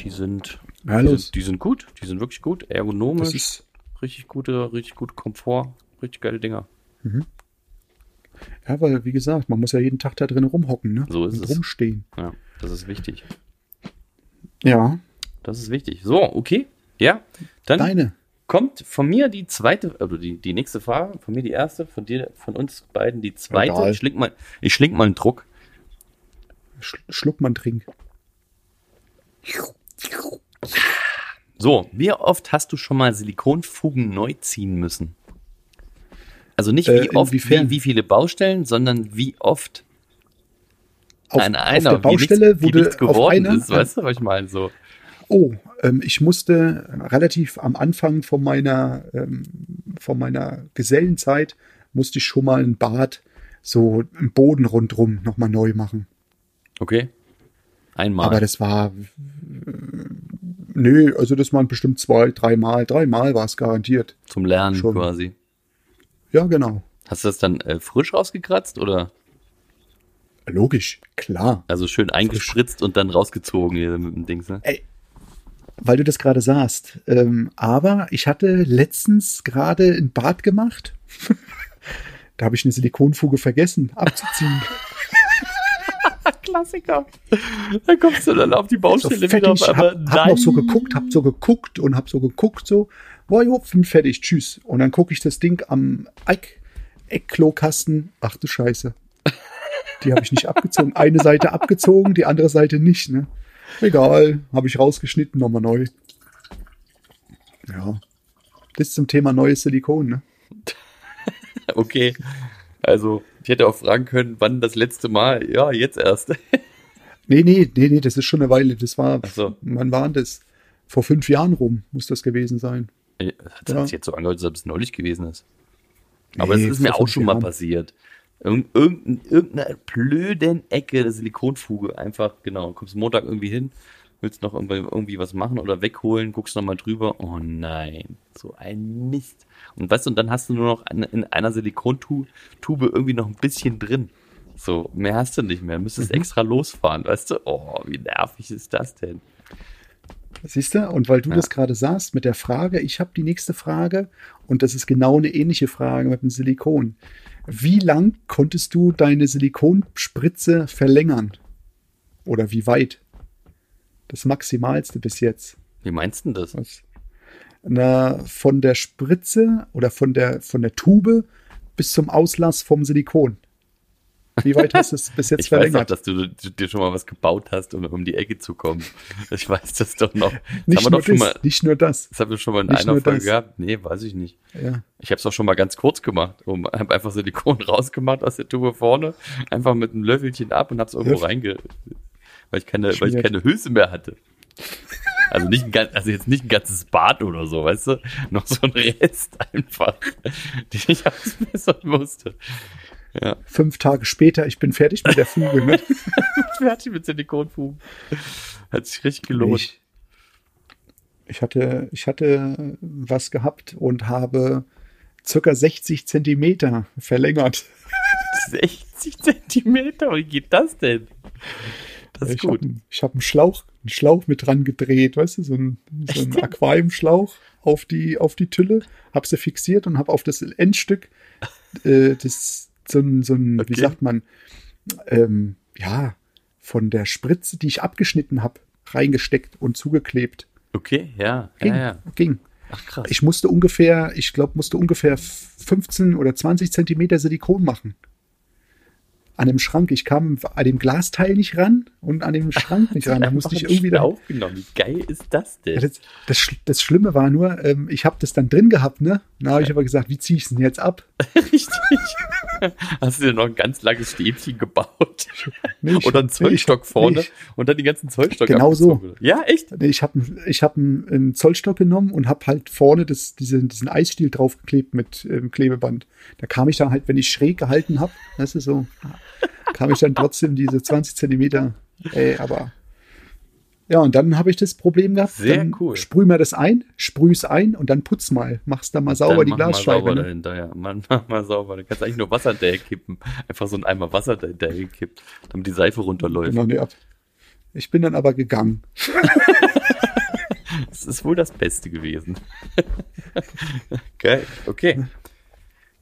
die sind, Ja, die sind, die sind gut. Die sind wirklich gut. Ergonomisch, Das ist, richtig gute, richtig gut Komfort, richtig geile Dinger. ja, weil, wie gesagt, man muss ja jeden Tag da drin rumhocken, ne? So ist Und es. rumstehen. Ja, das ist wichtig. Ja, Das ist wichtig. So, okay. Ja, dann deine. Kommt von mir die zweite, also die, die nächste Frage, von mir die erste, von dir, von uns beiden die zweite. Egal. Ich schling mal, ich schling mal einen Druck. Sch Schluck man trink. So, wie oft hast du schon mal Silikonfugen neu ziehen müssen? Also nicht Äh, wie oft, wie, wie viele Baustellen, sondern wie oft Auf, an auf einer, der Baustelle wie nichts, wie wurde nichts auf geworden einer, ist, weißt du, was ich meine? So, Oh, ähm, ich musste relativ am Anfang von meiner, ähm, von meiner Gesellenzeit, musste ich schon mal ein Bad, so im Boden rundrum nochmal neu machen. okay. Einmal. Aber das war, nö, also das waren bestimmt zwei, dreimal, dreimal war es garantiert. zum Lernen schon. quasi. Ja, genau. Hast du das dann äh, frisch rausgekratzt oder Logisch, klar. also schön eingespritzt und dann rausgezogen hier mit dem Dings, ne? Weil du das gerade sagst. Ähm, aber ich hatte letztens gerade ein Bad gemacht. da habe ich eine Silikonfuge vergessen abzuziehen. Klassiker. Da kommst du dann auf die so Baustelle wieder fertig, auf hab, hab noch so geguckt, hab so geguckt und hab so geguckt, so, boah, jo, bin fertig, tschüss. Und dann gucke ich das Ding am Eck, Eckklokasten, ach du Scheiße. Die habe ich nicht abgezogen. Eine Seite abgezogen, die andere Seite nicht, ne? Egal, habe ich rausgeschnitten, nochmal neu. Ja. Das zum Thema neues Silikon, ne? Okay. Also, ich hätte auch fragen können, wann das letzte Mal. Ja, jetzt erst. Nee, nee, nee, nee, das ist schon eine Weile. Das war, Ach so. wann war das? Vor fünf Jahren rum muss das gewesen sein. Das Ja. hat sich jetzt so angehört, als ob es neulich gewesen ist. Aber Nee, es ist mir auch schon mal Jahren. passiert. Irgend, irgendein, irgendeiner blöden Ecke der Silikonfuge. Einfach, genau, kommst Montag irgendwie hin, willst noch irgendwie, irgendwie was machen oder wegholen, guckst noch mal drüber. Oh nein, so ein Mist. Und weißt du, und dann hast du nur noch eine, in einer Silikontube irgendwie noch ein bisschen drin. So, mehr hast du nicht mehr. Müsstest Mhm. extra losfahren, weißt du? Oh, wie nervig ist das denn? Siehst du? Und weil du Ja. das gerade sagst mit der Frage, ich habe die nächste Frage und das ist genau eine ähnliche Frage mit dem Silikon. Wie lang konntest du deine Silikonspritze verlängern? Oder wie weit? Das Maximalste bis jetzt. Wie meinst du denn das? Was? Na, von der Spritze oder von der, von der Tube bis zum Auslass vom Silikon. Wie weit hast du es bis jetzt Ich weiß doch, verlängert? dass du dir schon mal was gebaut hast, um um die Ecke zu kommen. Ich weiß das doch noch. Das nicht, nur doch das, mal, nicht nur das. das haben wir schon mal in nicht einer Folge das. gehabt. Nee, weiß ich nicht. Ja. Ich habe es auch schon mal ganz kurz gemacht. Um, habe einfach Silikon rausgemacht aus der Tube vorne, einfach mit einem Löffelchen ab und habe es irgendwo Ja. reinge... Weil ich keine, weil ich keine Hülse mehr hatte. Also nicht ein, also jetzt nicht ein ganzes Bad oder so, weißt du? Noch so ein Rest einfach, den ich ausbessern musste. Ja, Fünf Tage später, ich bin fertig mit der Fuge. Ne? fertig mit Silikonfugen. Hat sich richtig gelohnt. Ich, ich, hatte, ich hatte was gehabt und habe circa 60 Zentimeter verlängert. 60 Zentimeter, wie geht das denn? Das ist ich gut. habe ich hab einen Schlauch, einen Schlauch mit dran gedreht, weißt du, so ein, so ein Aquariumschlauch auf die, auf die Tülle, habe sie fixiert und habe auf das Endstück äh, das, so ein, so ein Okay. wie sagt man, ähm, ja, von der Spritze, die ich abgeschnitten habe, reingesteckt und zugeklebt. Okay, ja, Ging, ja, ja. ging. Ach krass. Ich musste ungefähr, ich glaube, musste ungefähr 15 oder 20 Zentimeter Silikon machen. An dem Schrank. Ich kam an dem Glasteil nicht ran und an dem Schrank nicht ran. Da musste ich irgendwie da. aufgenommen. Wie geil ist das denn? das, das, das Schlimme war nur, ähm, ich habe das dann drin gehabt, ne? Da habe ich aber gesagt, wie ziehe ich es denn jetzt ab? Richtig. Hast du dir noch ein ganz langes Stäbchen gebaut? Nicht. Oder einen Zollstock Nee, vorne nicht. und dann die ganzen Zollstock Genau so. abgezogen. Ja, echt? Nee, ich habe ich hab einen, einen Zollstock genommen und habe halt vorne das, diese, diesen Eisstiel draufgeklebt mit ähm, Klebeband. Da kam ich dann halt, wenn ich schräg gehalten habe, das ist so, kam ich dann trotzdem diese 20 Zentimeter. Ey, aber ja, und dann habe ich das Problem gehabt. Sehr dann cool. Sprüh mal das ein, sprüh's ein und dann putz mal. Mach's da mal sauber Dann die mach mal Glasscheibe. sauber ne? dahinter, ja. Man, mach mal sauber. Dann kannst du eigentlich nur Wasser daher kippen. Einfach so ein Eimer Wasser dahinter kippt, damit die Seife runterläuft. Genau, nee, ab. Ich bin dann aber gegangen. Das ist wohl das Beste gewesen. Geil, okay.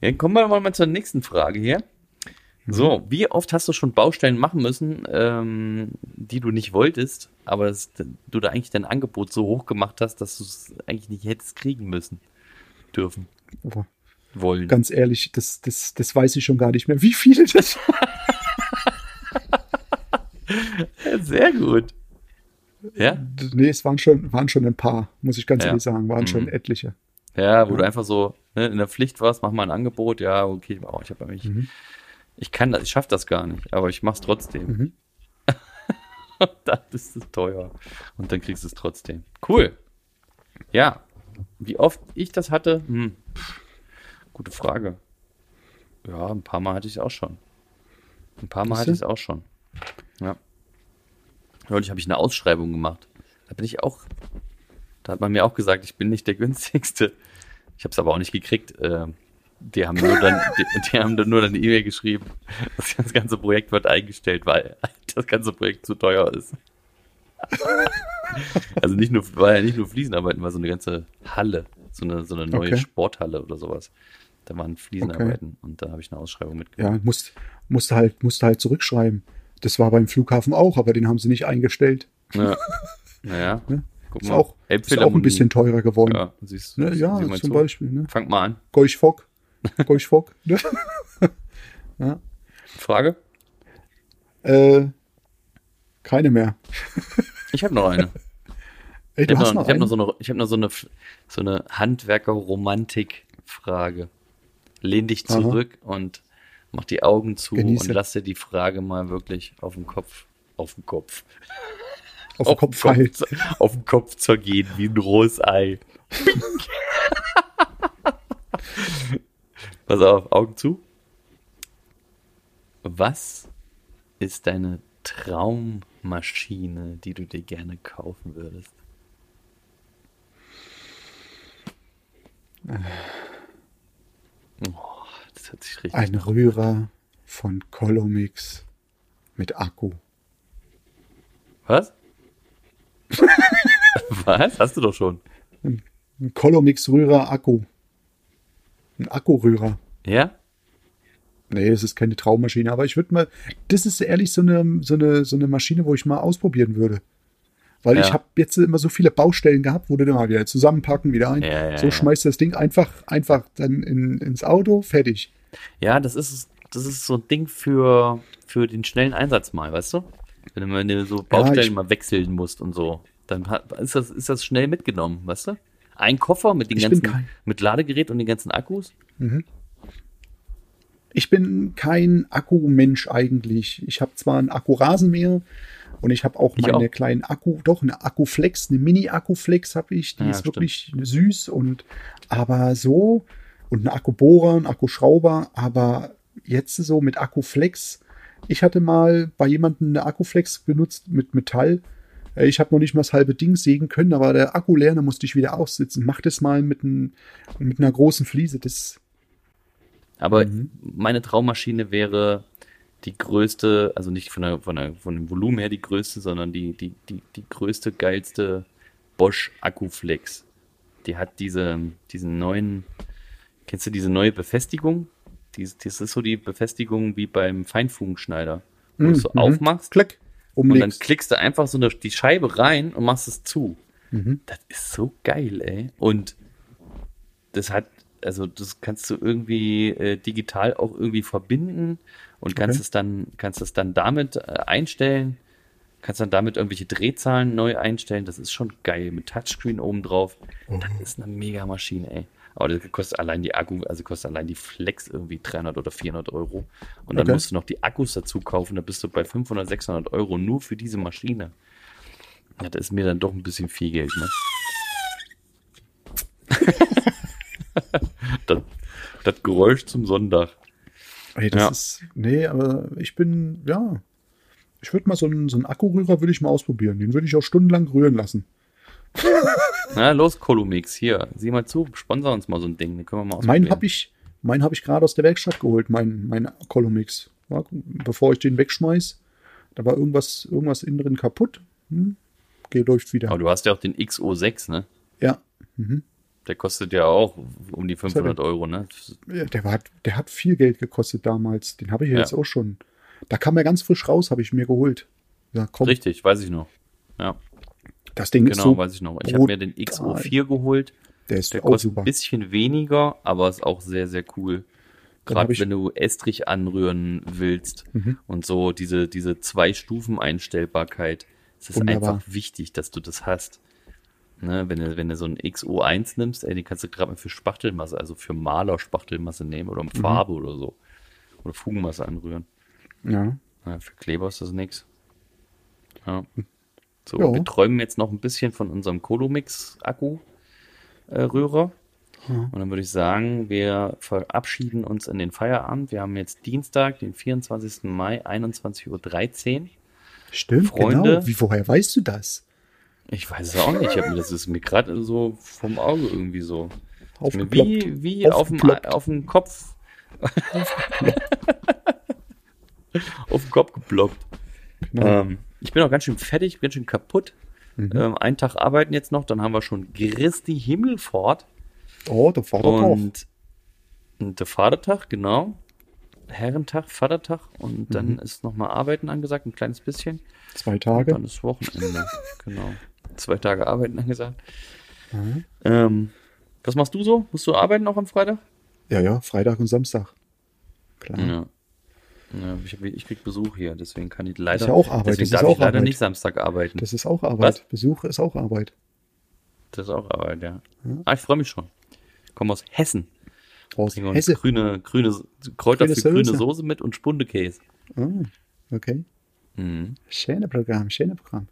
Dann kommen wir mal zur nächsten Frage hier. So, wie oft hast du schon Baustellen machen müssen, ähm, die du nicht wolltest, aber das, du da eigentlich dein Angebot so hoch gemacht hast, dass du es eigentlich nicht hättest kriegen müssen, dürfen, Aber wollen? ganz ehrlich, das, das, das weiß ich schon gar nicht mehr. Wie viele das Ja, sehr gut. Ja, Nee, es waren schon, waren schon ein paar, muss ich ganz Ja. ehrlich sagen, waren schon Mhm. etliche. ja, wo du einfach so ne, in der Pflicht warst, mach mal ein Angebot, ja, okay, oh, ich habe eigentlich, Mhm. Ich kann das, ich schaff das gar nicht, aber ich mach's trotzdem. Mhm. dann ist es teuer. Und dann kriegst du es trotzdem. Cool. Ja. Wie oft ich das hatte? Hm. Gute Frage. Ja, ein paar Mal hatte ich es auch schon. Ein paar Mal hatte ich es auch schon. Ja. Neulich habe ich eine Ausschreibung gemacht. Da bin ich auch. Da hat man mir auch gesagt, ich bin nicht der günstigste. Ich habe es aber auch nicht gekriegt. Ähm, Die haben nur dann, die, die haben dann nur dann eine E-Mail geschrieben, das das ganze Projekt wird eingestellt, weil das ganze Projekt zu teuer ist. Also nicht nur, war ja nicht nur Fliesenarbeiten, war so eine ganze Halle, so eine, so eine neue Okay. Sporthalle oder sowas. Da waren Fliesenarbeiten und da habe ich eine Ausschreibung mitgemacht. Ja, musst, musste halt, musste halt zurückschreiben. Das war beim Flughafen auch, aber den haben sie nicht eingestellt. Ja. Naja, Ne? guck Ist auch, ist auch ein bisschen teurer geworden. Ja, siehst, Ne? Ja, mal zum zu. Beispiel. Ne? Fang mal an. Goisch Fock. Goisch Fock. Ne? Frage? äh, keine mehr. Ich habe noch eine. Ey, Ich habe noch, hab noch, so eine, ich hab noch so eine, so eine Handwerker-Romantik-Frage. Lehn dich Aha. zurück und mach die Augen zu Genieße. und lass dir die Frage mal wirklich auf den Kopf, auf den Kopf, auf den Kopf halt. zu- auf den Kopf zergehen wie ein rohes Ei. Pass auf, Augen zu. Was ist deine Traummaschine, die du dir gerne kaufen würdest? Oh, das hört sich richtig Ein Rührer von Colomix mit Akku. Was? Was? Hast du doch schon. Ein Colomix Rührer Akku. Ein Akkurührer. Ja? Nee, das ist keine Traummaschine, aber ich würde mal, das ist ehrlich so eine, so eine, so eine Maschine, wo ich mal ausprobieren würde. Weil Ja. ich habe jetzt immer so viele Baustellen gehabt, wo du dann mal wieder zusammenpacken, wieder ein. Ja, ja, so schmeißt das Ding einfach, einfach dann in, ins Auto, fertig. Ja, das ist es. das ist so ein Ding für, für den schnellen Einsatz mal, weißt du? Wenn du mal wenn du so Baustellen ich- mal wechseln musst und so, dann hat, ist, das, ist das schnell mitgenommen, weißt du? Ein Koffer mit den Ich ganzen, mit Ladegerät und den ganzen Akkus. Ich bin kein Akkumensch eigentlich. Ich habe zwar einen Akkurasenmäher und ich habe auch Ich meine auch. kleinen Akku, doch eine Akkuflex, eine Mini-Akkuflex habe ich, die Ja, ist stimmt. wirklich süß und aber so und eine Akkubohrer, ein Akkuschrauber, aber jetzt so mit Akkuflex. Ich hatte mal bei jemandem eine Akkuflex benutzt mit Metall. Äh, Ich habe noch nicht mal das halbe Ding sägen können, war der Akku leer, da musste ich wieder aussitzen. Mach das mal mit, ein, mit einer großen Fliese. Das Aber Mhm. meine Traummaschine wäre die größte, also nicht von, der, von, der, von dem Volumen her die größte, sondern die, die, die, die größte, geilste Bosch Akkuflex. Die hat diese, diesen neuen, kennst du diese neue Befestigung? Dies, das ist so die Befestigung wie beim Feinfugenschneider. Wo du es so Mhm. aufmachst Klick, und dann umlegst. klickst du einfach so eine, die Scheibe rein und machst es zu. Mhm. Das ist so geil, ey. Und das hat, also das kannst du irgendwie äh, digital auch irgendwie verbinden und kannst Okay. es dann, kannst es dann damit äh, einstellen, kannst dann damit irgendwelche Drehzahlen neu einstellen. Das ist schon geil mit Touchscreen oben drauf. Das ist eine mega Maschine, ey. Aber das kostet allein die Akku, also kostet allein die Flex irgendwie 300 oder 400 Euro. Und dann Okay. musst du noch die Akkus dazu kaufen. Da bist du bei 500, 600 Euro nur für diese Maschine. Ja, das ist mir dann doch ein bisschen viel Geld, ne? das, das Geräusch zum Sonntag. Ey, das Ja. ist, nee, aber ich bin, ja, ich würde mal so einen, so einen Akkurührer würde ich mal ausprobieren. Den würde ich auch stundenlang rühren lassen. Na, los, Kolumix, hier, sieh mal zu, sponsor uns mal so ein Ding, den können wir mal ausprobieren. Meinen habe ich, meinen habe ich gerade aus der Werkstatt geholt, mein, mein Columix. Ja, bevor ich den wegschmeiß, da war irgendwas, irgendwas innen drin kaputt. Hm, geht läuft wieder. Aber du hast ja auch den XO6, ne? Ja. Mhm. Der kostet ja auch um die 500 Euro, ne? Ja, Der, war, der hat viel Geld gekostet damals. Den habe ich ja jetzt auch schon. Da kam er ganz frisch raus, habe ich mir geholt. Ja, komm, Richtig, weiß ich noch. Ja, das Ding ist genau, so, weiß ich noch. Ich habe mir den XO4 geholt. der ist Der kostet super. ein bisschen weniger, aber ist auch sehr, sehr cool. Gerade wenn du Estrich anrühren willst Mhm. und so diese, diese zwei Stufen Einstellbarkeit. Es ist Wunderbar. einfach wichtig, dass du das hast. Ne, wenn, du, wenn du so einen XO1 nimmst, ey, den kannst du gerade mal für Spachtelmasse, also für Maler-Spachtelmasse nehmen oder Mhm. Farbe oder so. Oder Fugenmasse anrühren. Ja. Ja, für Kleber ist das nix. Ja. So, Ja. wir träumen jetzt noch ein bisschen von unserem Colomix-Akku-Rührer. Und dann würde ich sagen, wir verabschieden uns in den Feierabend. Wir haben jetzt Dienstag, den 24. Mai, 21.13 Uhr. Stimmt, Freunde. genau. Wie, woher weißt du das? Ich weiß es auch nicht. Mir, das ist mir gerade so vom Auge irgendwie so. Wie wie auf dem, Aufgeploppt. auf dem Kopf. auf den Kopf geploppt. Genau. Ähm, ich bin auch ganz schön fertig, ganz schön kaputt. Mhm. Ähm, einen Tag arbeiten jetzt noch, dann haben wir schon Christi Himmelfahrt oh, der Vater drauf. und, und der Vatertag, genau. Herrentag, Vatertag und dann Mhm. ist nochmal Arbeiten angesagt, ein kleines bisschen. Zwei Und Tage. dann ist Wochenende, genau. Zwei Tage Arbeiten angesagt. Mhm. Ähm, was machst du so? Musst du arbeiten auch am Freitag? Ja, ja, Freitag und Samstag. Klar. Ja. Ja ich, ich krieg Besuch hier, deswegen kann ich leider, ja auch Arbeit, deswegen das ist darf auch ich leider Arbeit. nicht Samstag arbeiten. Das ist auch Arbeit. Was? Besuch ist auch Arbeit. Das ist auch Arbeit, ja. Ah, ich freue mich schon. Ich komme aus Hessen. Aus Bringe uns Hesse. grüne, grüne Kräuter Grüne für grüne Soße. Soße mit und Spundekäse. Ah, okay. Mhm. Schöne Programm, schöne Programm.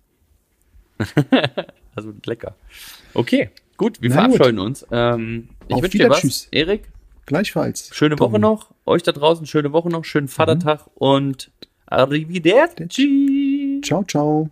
Also lecker. Okay, gut, wir Na gut. verabscheuen uns. Ähm, ich wünsche dir was, Wiedertschüss. Erik. Gleichfalls. Schöne Woche Tommy. noch. Euch da draußen schöne Woche noch. Schönen Vatertag und Arrivederci. Ciao, ciao.